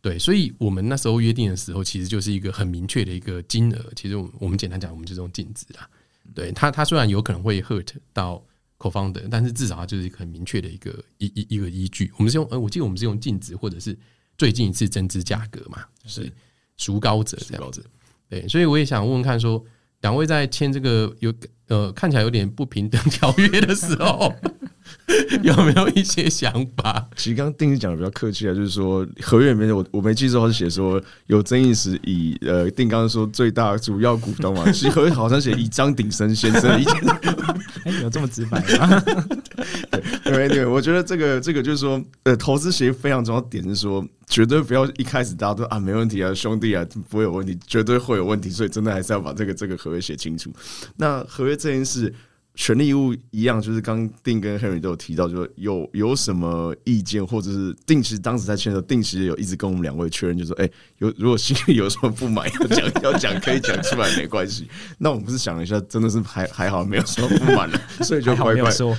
[SPEAKER 3] 对，所以我们那时候约定的时候，其实就是一个很明确的一个金额。其实我我们简单讲，我们就是用净值啦。对它，它虽然有可能会 hurt 到 co-founder，但是至少它就是一个很明确的一个一一一个依据。我们是用呃，我记得我们是用净值或者是。最近一次增资价格嘛，是孰高者这样子，对，所以我也想问问看，说两位在签这个有呃看起来有点不平等条约的时候，有没有一些想法？
[SPEAKER 2] 其实刚刚定义讲的比较客气啊，就是说合约里面我我没记错，是写说有争议时以呃定刚刚说最大主要股东嘛，其实合约好像写以张鼎生先生意见，
[SPEAKER 1] 哎，有这么直白吗？
[SPEAKER 2] 对对对，我觉得这个这个就是说，呃，投资协议非常重要点是说，绝对不要一开始大家都啊没问题啊，兄弟啊不会有问题，绝对会有问题，所以真的还是要把这个这个合约写清楚。那合约这件事。权利义务一样，就是刚定跟 Henry 都有提到，就有有什么意见，或者是定期当时在签的时候，定期有一直跟我们两位确认，就说，哎，有如果心里有什么不满要讲，要讲可以讲出来，没关系。那我们是想了一下，真的是还还好，没有什么不满了，所以就乖乖
[SPEAKER 1] 说。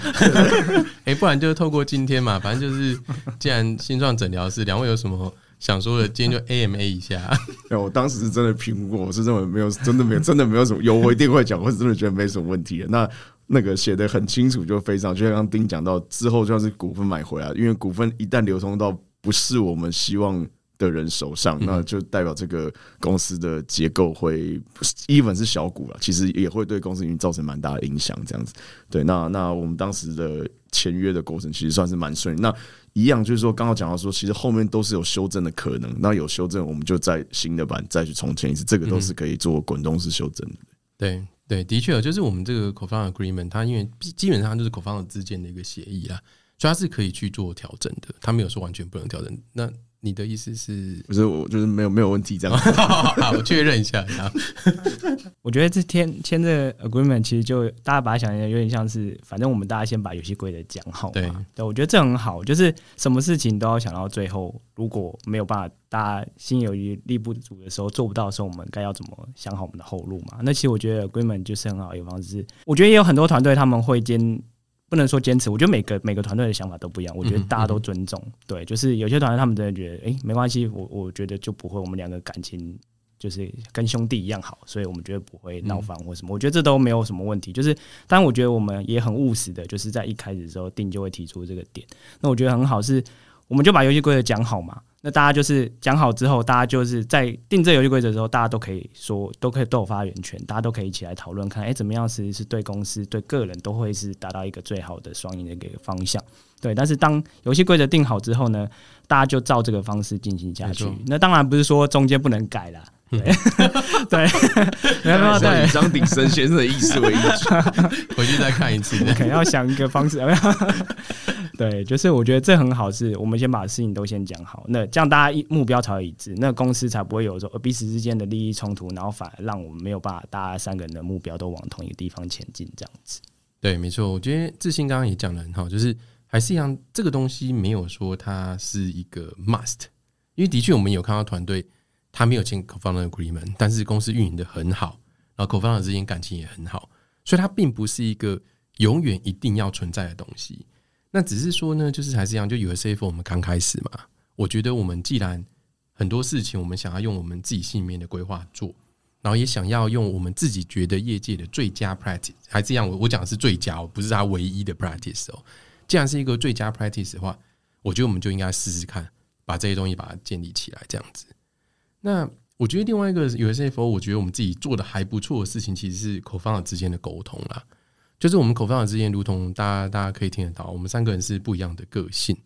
[SPEAKER 3] 哎，不然就是透过今天嘛，反正就是，既然新创诊疗室两位有什么想说的，今天就 A M A 一下。
[SPEAKER 2] 哎，我当时是真的评估过，我是认为没有，真的没有，真的没有什么，有我一定会讲，我是真的觉得没什么问题的。那。那个写的很清楚，就非常就像刚丁讲到之后，就算是股份买回来，因为股份一旦流通到不是我们希望的人手上，那就代表这个公司的结构会，even 是小股了，其实也会对公司运营造成蛮大的影响。这样子，对，那那我们当时的签约的过程其实算是蛮顺利。那一样就是说，刚刚讲到说，其实后面都是有修正的可能。那有修正，我们就在新的版再去重签一次，这个都是可以做滚动式修正的。
[SPEAKER 3] 对。对，的确就是我们这个 co-found agreement，它因为基本上就是 co-founder 之间的一个协议啦，所以它是可以去做调整的，它没有说完全不能调整。那你的意思是？
[SPEAKER 2] 不是我就是没有没有问题这样。
[SPEAKER 3] 好，我确认一下。
[SPEAKER 1] 我觉得这签签这 agreement 其实就大家把它想象有点像是，反正我们大家先把游戏规则讲好嘛。对，我觉得这很好，就是什么事情都要想到最后，如果没有办法，大家心有余力不足的时候，做不到的时候，我们该要怎么想好我们的后路嘛？那其实我觉得 agreement 就是很好一个方式。我觉得也有很多团队他们会坚。不能说坚持，我觉得每个每个团队的想法都不一样，我觉得大家都尊重。对，就是有些团队他们真的觉得，哎，没关系，我我觉得就不会，我们两个感情就是跟兄弟一样好，所以我们觉得不会闹翻或什么。我觉得这都没有什么问题。就是，当然我觉得我们也很务实的，就是在一开始的时候定就会提出这个点。那我觉得很好，是我们就把游戏规则讲好嘛。那大家就是讲好之后，大家就是在定这游戏规则的时候，大家都可以说，都可以都有发言权，大家都可以一起来讨论，看哎怎么样是是对公司、对个人都会是达到一个最好的双赢的一个方向。对，但是当游戏规则定好之后呢，大家就照这个方式进行下去。那当然不是说中间不能改了。对 对，
[SPEAKER 2] 没有 对，以张鼎生先生的意思为依据，
[SPEAKER 3] 回去再看一次，
[SPEAKER 1] 可能要想一个方式。对，就是我觉得这很好，是我们先把事情都先讲好，那这样大家一目标才会一致，那公司才不会有说彼此之间的利益冲突，然后反而让我们没有办法大家三个人的目标都往同一个地方前进，这样子。
[SPEAKER 3] 对，没错，我觉得自信刚刚也讲的很好，就是还是一样，这个东西没有说它是一个 must，因为的确我们有看到团队。他没有签 co-founder agreement，但是公司运营的很好，然后 co-founder 之间感情也很好，所以它并不是一个永远一定要存在的东西。那只是说呢，就是还是一样，就有了 CFO，我们刚开始嘛。我觉得我们既然很多事情，我们想要用我们自己心里面的规划做，然后也想要用我们自己觉得业界的最佳 practice，还是一样，我我讲的是最佳，不是它唯一的 practice 哦。既然是一个最佳 practice 的话，我觉得我们就应该试试看，把这些东西把它建立起来，这样子。那我觉得另外一个有些 CFO，我觉得我们自己做的还不错的事情，其实是口方之间的沟通啦。就是我们口方之间，如同大家大家可以听得到，我们三个人是不一样的个性。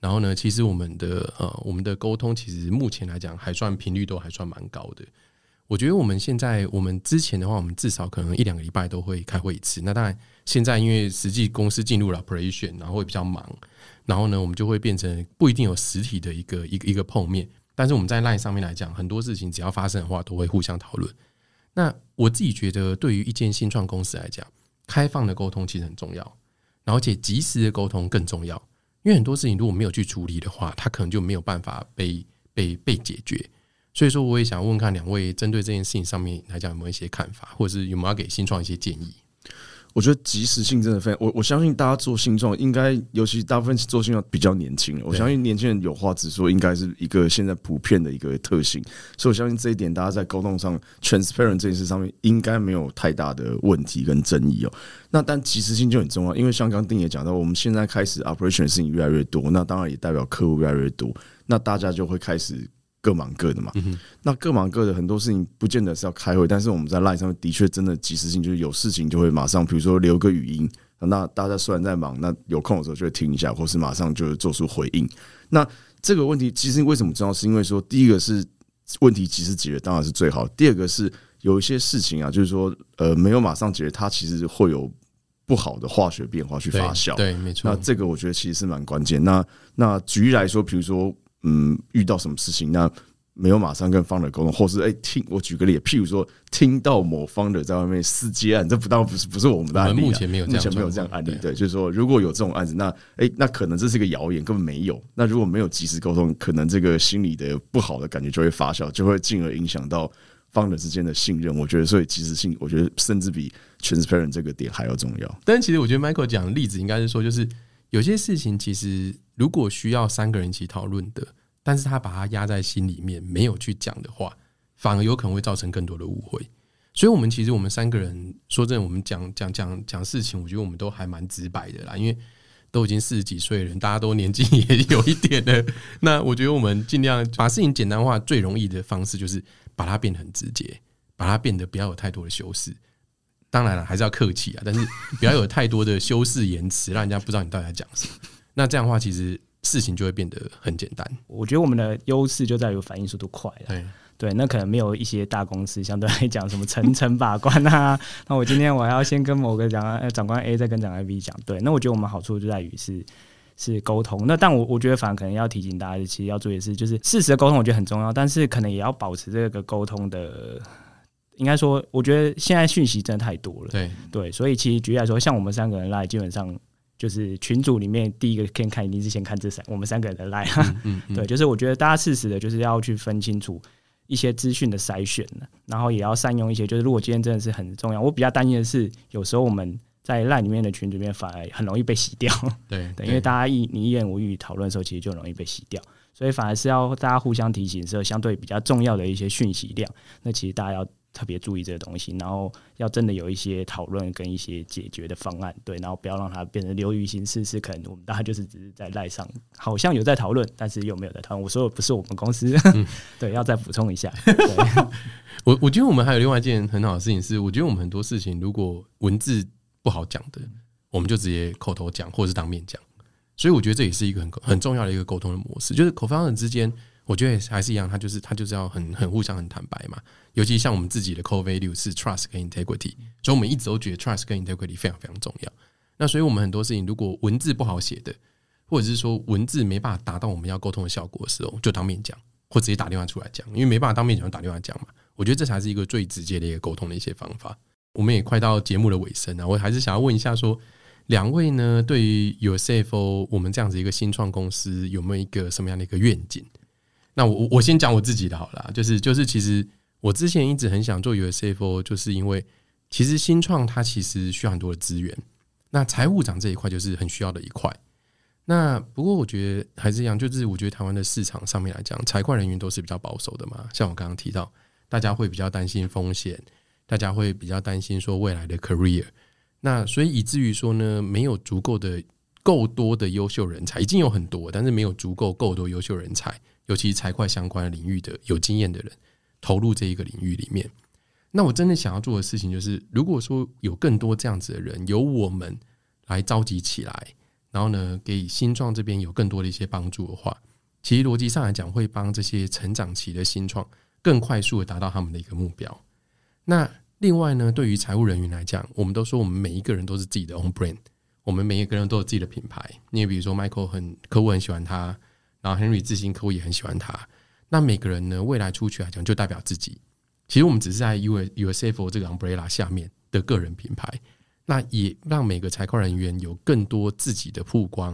[SPEAKER 3] 然后呢，其实我们的呃，我们的沟通其实目前来讲还算频率都还算蛮高的。我觉得我们现在，我们之前的话，我们至少可能一两个礼拜都会开会一次。那当然，现在因为实际公司进入了 operation，然后会比较忙，然后呢，我们就会变成不一定有实体的一个一个一个碰面。但是我们在 LINE 上面来讲，很多事情只要发生的话，都会互相讨论。那我自己觉得，对于一间新创公司来讲，开放的沟通其实很重要，而且及时的沟通更重要。因为很多事情如果没有去处理的话，它可能就没有办法被被被解决。所以说，我也想问看两位，针对这件事情上面来讲，有没有一些看法，或者是有没有给新创一些建议？
[SPEAKER 2] 我觉得及时性真的非常，我我相信大家做新创，应该尤其大部分做新创比较年轻，我相信年轻人有话直说，应该是一个现在普遍的一个特性，所以我相信这一点，大家在沟通上 transparent 这件事上面应该没有太大的问题跟争议哦。那但及时性就很重要，因为像刚丁也讲到，我们现在开始 operation 的事情越来越多，那当然也代表客户越来越多，那大家就会开始。各忙各的嘛，那各忙各的很多事情不见得是要开会，但是我们在 Line 上面的确真的及时性，就是有事情就会马上，比如说留个语音，那大家虽然在忙，那有空的时候就会听一下，或是马上就做出回应。那这个问题其实为什么重要？是因为说第一个是问题及时解决当然是最好，第二个是有一些事情啊，就是说呃没有马上解决，它其实会有不好的化学变化去发酵。
[SPEAKER 3] 对，没错。
[SPEAKER 2] 那这个我觉得其实是蛮关键。那那举例来说，比如说。嗯，遇到什么事情，那没有马上跟方的沟通，或是哎听我举个例，譬如说听到某方的在外面私接案，这不当不是不是我们的案例，
[SPEAKER 3] 目前没有
[SPEAKER 2] 目前没有这样案例，对，就是说如果有这种案子，那哎那可能这是一个谣言，根本没有。那如果没有及时沟通，可能这个心理的不好的感觉就会发酵，就会进而影响到方的之间的信任。我觉得，所以及时性，我觉得甚至比 transparent 这个点还要重要。
[SPEAKER 3] 但其实我觉得 Michael 讲的例子应该是说，就是有些事情其实如果需要三个人一起讨论的。但是他把它压在心里面，没有去讲的话，反而有可能会造成更多的误会。所以，我们其实我们三个人说真的，我们讲讲讲讲事情，我觉得我们都还蛮直白的啦。因为都已经四十几岁的人，大家都年纪也有一点了。那我觉得我们尽量把事情简单化，最容易的方式就是把它变得很直接，把它变得不要有太多的修饰。当然了，还是要客气啊，但是不要有太多的修饰言辞，让人家不知道你到底在讲什么。那这样的话，其实。事情就会变得很简单。
[SPEAKER 1] 我觉得我们的优势就在于反应速度快了。对对，那可能没有一些大公司相对来讲什么层层把关啊。那我今天我还要先跟某个长长官 A 再跟长官 B 讲。对，那我觉得我们好处就在于是是沟通。那但我我觉得反而可能要提醒大家，其实要注意的是，就是事实的沟通，我觉得很重要，但是可能也要保持这个沟通的。应该说，我觉得现在讯息真的太多了。
[SPEAKER 3] 对
[SPEAKER 1] 对，所以其实举例来说，像我们三个人来，基本上就是群组里面第一个先看，一定是先看这三我们三个人的来。
[SPEAKER 3] 嗯嗯，
[SPEAKER 1] 对，就是我觉得大家适时的，就是要去分清楚一些资讯的筛选然后也要善用一些。就是如果今天真的是很重要，我比较担心的是，有时候我们在赖里面的群里面反而很容易被洗掉。
[SPEAKER 3] 对
[SPEAKER 1] 对，因为大家一你一言我语讨论的时候，其实就容易被洗掉。所以反而是要大家互相提醒，是相对比较重要的一些讯息量。那其实大家要。特别注意这个东西，然后要真的有一些讨论跟一些解决的方案，对，然后不要让它变成流于形式，是可能我们大家就是只是在赖上，好像有在讨论，但是又没有在讨论。我说的不是我们公司，对，要再补充一下。
[SPEAKER 3] 我我觉得我们还有另外一件很好的事情是，我觉得我们很多事情如果文字不好讲的，我们就直接口头讲或者是当面讲，所以我觉得这也是一个很很重要的一个沟通的模式，就是口方人之间。我觉得还是一样，他就是他就是要很很互相很坦白嘛。尤其像我们自己的 core value 是 trust 跟 integrity，所以我们一直都觉得 trust 跟 integrity 非常非常重要。那所以我们很多事情，如果文字不好写的，或者是说文字没办法达到我们要沟通的效果的时候，就当面讲，或直接打电话出来讲。因为没办法当面讲，就打电话讲嘛。我觉得这才是一个最直接的一个沟通的一些方法。我们也快到节目的尾声了，我还是想要问一下，说两位呢，对于有 CFO 我们这样子一个新创公司，有没有一个什么样的一个愿景？那我我先讲我自己的好了，就是就是其实我之前一直很想做 U S F O，就是因为其实新创它其实需要很多的资源，那财务长这一块就是很需要的一块。那不过我觉得还是一样，就是我觉得台湾的市场上面来讲，财会人员都是比较保守的嘛。像我刚刚提到，大家会比较担心风险，大家会比较担心说未来的 career。那所以以至于说呢，没有足够的够多的优秀人才，已经有很多，但是没有足够够多优秀人才。尤其财会相关领域的有经验的人投入这一个领域里面，那我真的想要做的事情就是，如果说有更多这样子的人，由我们来召集起来，然后呢，给新创这边有更多的一些帮助的话，其实逻辑上来讲，会帮这些成长期的新创更快速的达到他们的一个目标。那另外呢，对于财务人员来讲，我们都说我们每一个人都是自己的 own brand，我们每一个人都有自己的品牌。你也比如说，Michael 很客户很喜欢他。然后 Henry 自信客户也很喜欢他。那每个人呢，未来出去来讲，就代表自己。其实我们只是在 U U S F 这个 umbrella 下面的个人品牌。那也让每个财会人员有更多自己的曝光，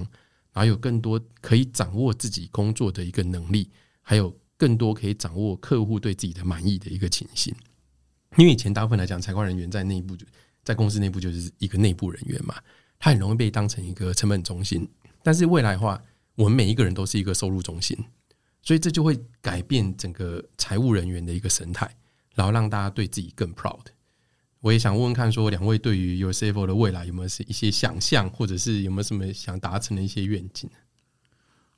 [SPEAKER 3] 然后有更多可以掌握自己工作的一个能力，还有更多可以掌握客户对自己的满意的一个情形。因为以前大部分来讲，财会人员在内部就在公司内部就是一个内部人员嘛，他很容易被当成一个成本中心。但是未来的话，我们每一个人都是一个收入中心，所以这就会改变整个财务人员的一个生态，然后让大家对自己更 proud。我也想问问看，说两位对于 u s f o 的未来有没有是一些想象，或者是有没有什么想达成的一些愿景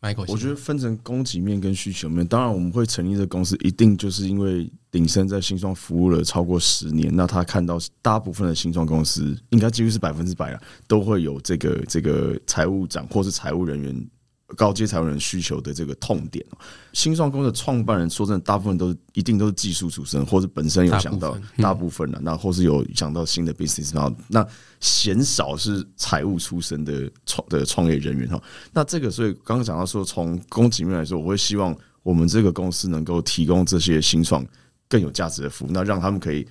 [SPEAKER 3] ？Michael，
[SPEAKER 2] 我觉得分成供给面跟需求面，当然我们会成立这公司，一定就是因为鼎盛在新创服务了超过十年，那他看到大部分的新创公司，应该几乎是百分之百了，都会有这个这个财务长或是财务人员。高阶财务人需求的这个痛点新创公司的创办人说真的，大部分都是一定都是技术出身，或者本身有想到大部分的，那或是有想到新的 business，然后那鲜少是财务出身的创的创业人员哈。那这个所以刚刚讲到说，从供给面来说，我会希望我们这个公司能够提供这些新创更有价值的服务，那让他们可以。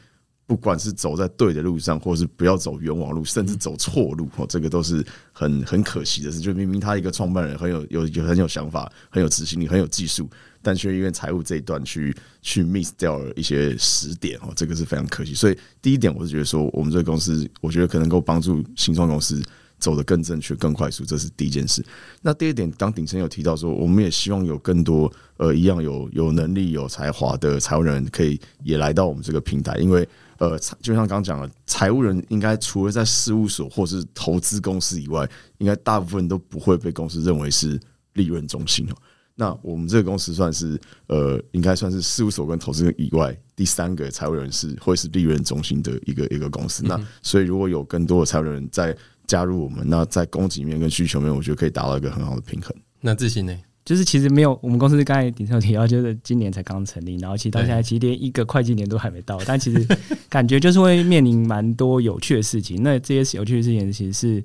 [SPEAKER 2] 不管是走在对的路上，或者是不要走冤枉路，甚至走错路，哦，这个都是很很可惜的事。就明明他一个创办人很有有有很有想法，很有执行力，很有技术，但却因为财务这一段去去 miss 掉了一些时点，哦，这个是非常可惜。所以第一点，我是觉得说，我们这个公司，我觉得可能够帮助新创公司走得更正确、更快速，这是第一件事。那第二点，当鼎生有提到说，我们也希望有更多呃一样有有能力、有才华的财务人可以也来到我们这个平台，因为。呃，就像刚刚讲了，财务人应该除了在事务所或是投资公司以外，应该大部分都不会被公司认为是利润中心哦。那我们这个公司算是呃，应该算是事务所跟投资以外第三个财务人士会是利润中心的一个一个公司。那所以如果有更多的财务人在加入我们，那在供给面跟需求面，我觉得可以达到一个很好的平衡。
[SPEAKER 3] 那自信呢？
[SPEAKER 1] 就是其实没有，我们公司刚才顶上有提到，就是今年才刚成立，然后其实到现在其实连一个会计年都还没到，但其实感觉就是会面临蛮多有趣的事情。那这些有趣的事情，其实是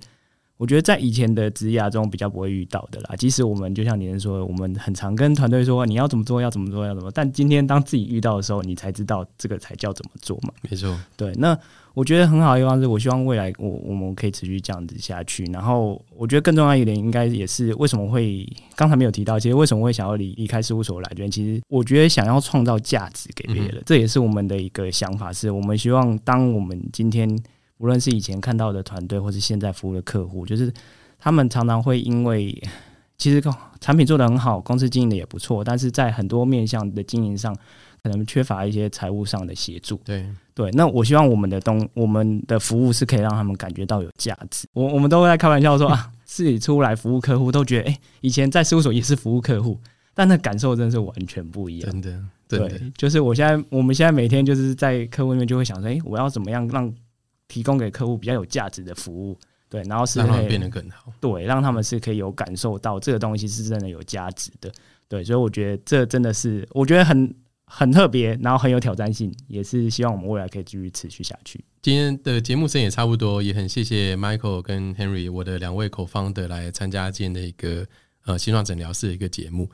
[SPEAKER 1] 我觉得在以前的职涯中比较不会遇到的啦。即使我们就像你说，我们很常跟团队说你要怎么做，要怎么做，要怎么，但今天当自己遇到的时候，你才知道这个才叫怎么做嘛。
[SPEAKER 3] 没错，
[SPEAKER 1] 对。那我觉得很好的地方是，我希望未来我我们可以持续这样子下去。然后我觉得更重要一点，应该也是为什么会刚才没有提到，其实为什么会想要离离开事务所来这边，其实我觉得想要创造价值给别人，这也是我们的一个想法，是我们希望当我们今天无论是以前看到的团队，或是现在服务的客户，就是他们常常会因为其实产品做得很好，公司经营的也不错，但是在很多面向的经营上，可能缺乏一些财务上的协助。
[SPEAKER 3] 对
[SPEAKER 1] 对，那我希望我们的东我们的服务是可以让他们感觉到有价值。我我们都会在开玩笑说啊，自己出来服务客户，都觉得哎、以前在事务所也是服务客户，但那感受真的是完全不一样。
[SPEAKER 3] 真的真的
[SPEAKER 1] 对，就是我现在我们现在每天就是在客户那边就会想说，哎、我要怎么样让提供给客户比较有价值的服务？对，然后是
[SPEAKER 3] 让他们变得更好。
[SPEAKER 1] 对，让他们是可以有感受到这个东西是真的有价值的。对，所以我觉得这真的是我觉得很很特别，然后很有挑战性，也是希望我们未来可以继续持续下去。
[SPEAKER 3] 今天的节目时间也差不多，也很谢谢 Michael 跟 Henry 我的两位口方的来参加今天的一个呃心脏诊疗室的一个节目。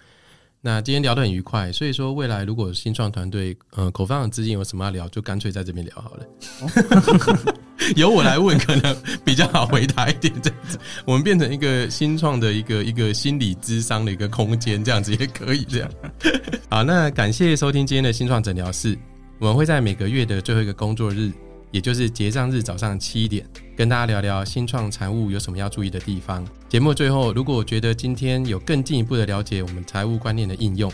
[SPEAKER 3] 那今天聊得很愉快，所以说未来如果新创团队呃口方的资金有什么要聊，就干脆在这边聊好了。由我来问可能比较好回答一点，这样子我们变成一个新创的一个一个心理智商的一个空间，这样子也可以这样。好，那感谢收听今天的新创诊疗室，我们会在每个月的最后一个工作日，也就是结账日早上七点，跟大家聊聊新创财务有什么要注意的地方。节目最后，如果觉得今天有更进一步的了解我们财务观念的应用，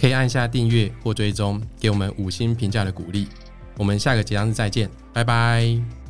[SPEAKER 3] 可以按下订阅或追踪，给我们五星评价的鼓励。我们下个结账日再见，拜拜。